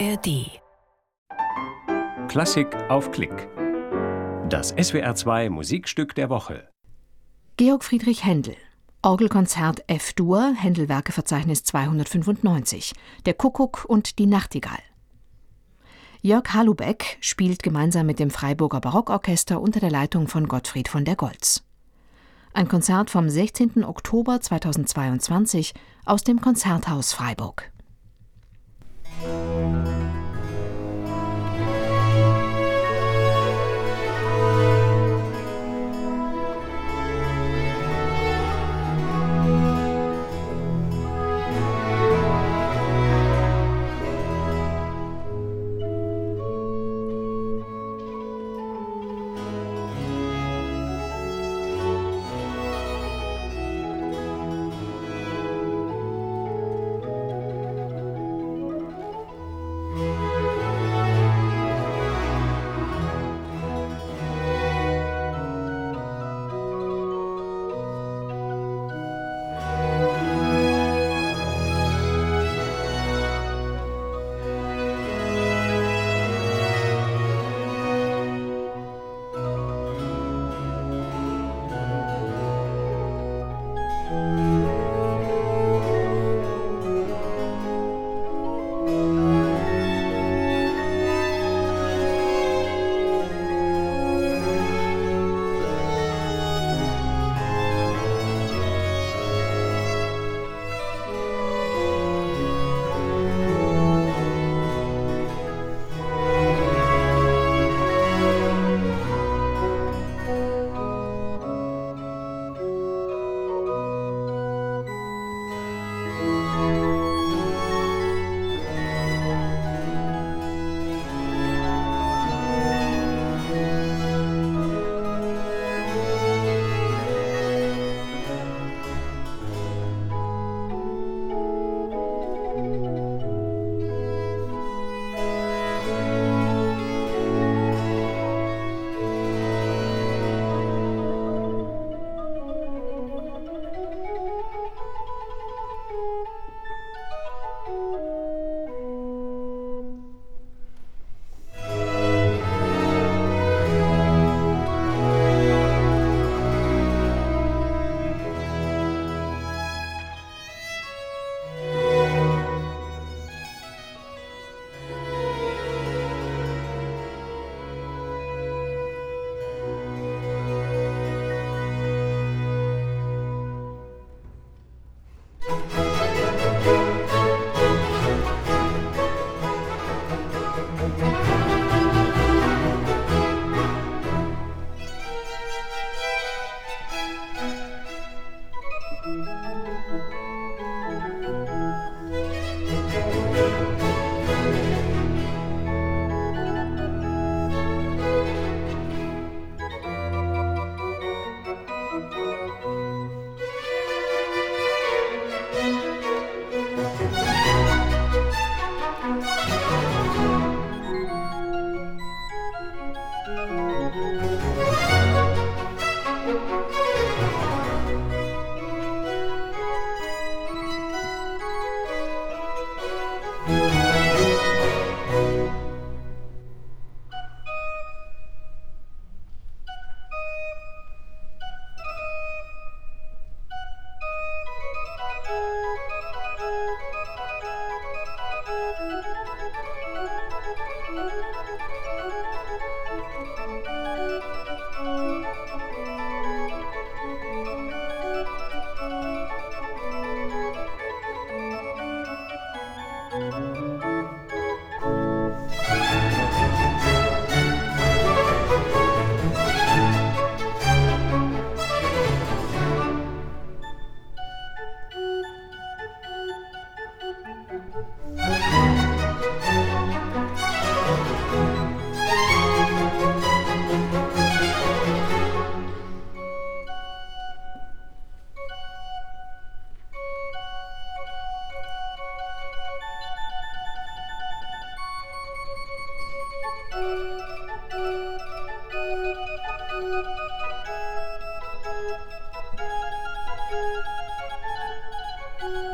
ARD. Klassik auf Klick. Das SWR2 Musikstück der Woche. Georg Friedrich Händel. Orgelkonzert F-Dur, Händel-Werkeverzeichnis 295. Der Kuckuck und die Nachtigall. Jörg Halubeck spielt gemeinsam mit dem Freiburger Barockorchester unter der Leitung von Gottfried von der Goltz. Ein Konzert vom 16. Oktober 2022 aus dem Konzerthaus Freiburg. Música